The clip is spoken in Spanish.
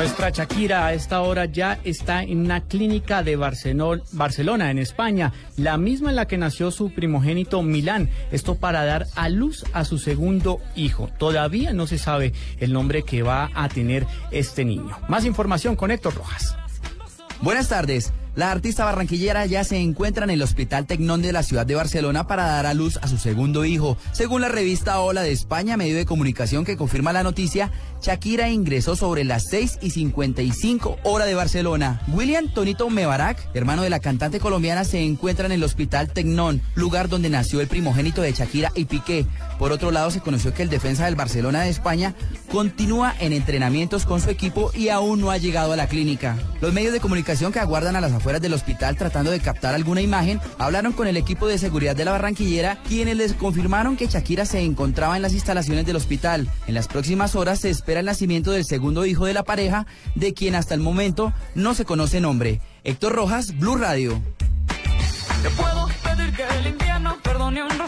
Nuestra Shakira a esta hora ya está en una clínica de Barcelona, en España, la misma en la que nació su primogénito Milán. Esto para dar a luz a su segundo hijo. Todavía no se sabe el nombre que va a tener este niño. Más información con Héctor Rojas. Buenas tardes. La artista barranquillera ya se encuentra en el Hospital Tecnón de la ciudad de Barcelona para dar a luz a su segundo hijo. Según la revista Hola de España, medio de comunicación que confirma la noticia, Shakira ingresó sobre las 6 y 55 hora de Barcelona. William Tonito Mebarak, hermano de la cantante colombiana, se encuentra en el Hospital Tecnón, lugar donde nació el primogénito de Shakira y Piqué. Por otro lado, se conoció que el defensa del Barcelona de España continúa en entrenamientos con su equipo y aún no ha llegado a la clínica. Los medios de comunicación que aguardan a las afueras del hospital tratando de captar alguna imagen hablaron con el equipo de seguridad de la Barranquillera, quienes les confirmaron que Shakira se encontraba en las instalaciones del hospital. En las próximas horas se espera el nacimiento del segundo hijo de la pareja, de quien hasta el momento no se conoce nombre. Héctor Rojas, Blue Radio. puedo pedir que el invierno perdone un.